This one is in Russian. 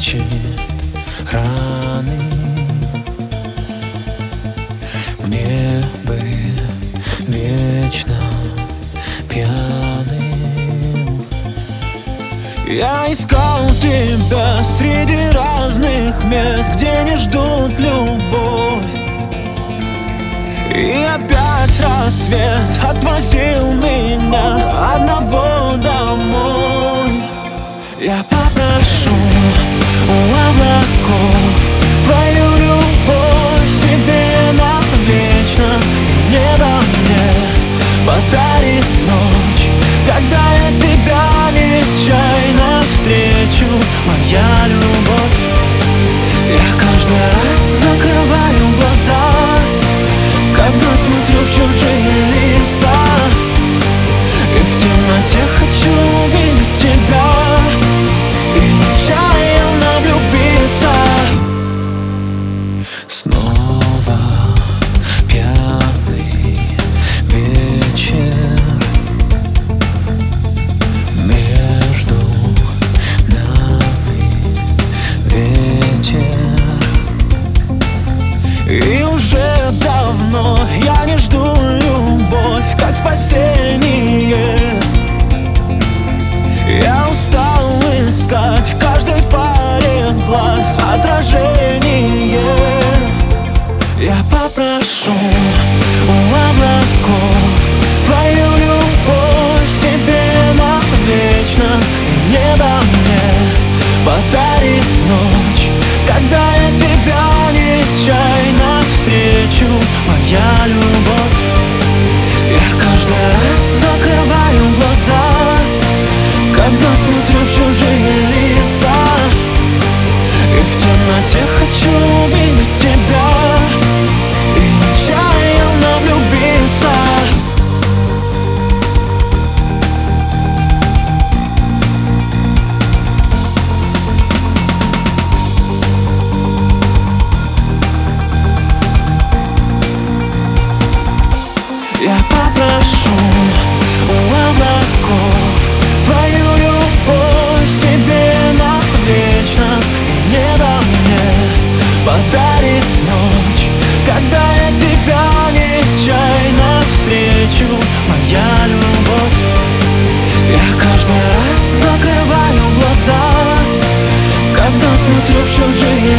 лечит раны. Мне бы вечно пьяным Я искал тебя среди разных мест Где не ждут любовь. И опять рассвет отвозил меня подарит Моя Я попрошу у облаков. Твою любовь себе навечно И небо мне подарит ночь Когда я тебя нечаянно встречу. Моя любовь. Я каждый раз закрываю глаза Когда смотрю в чужие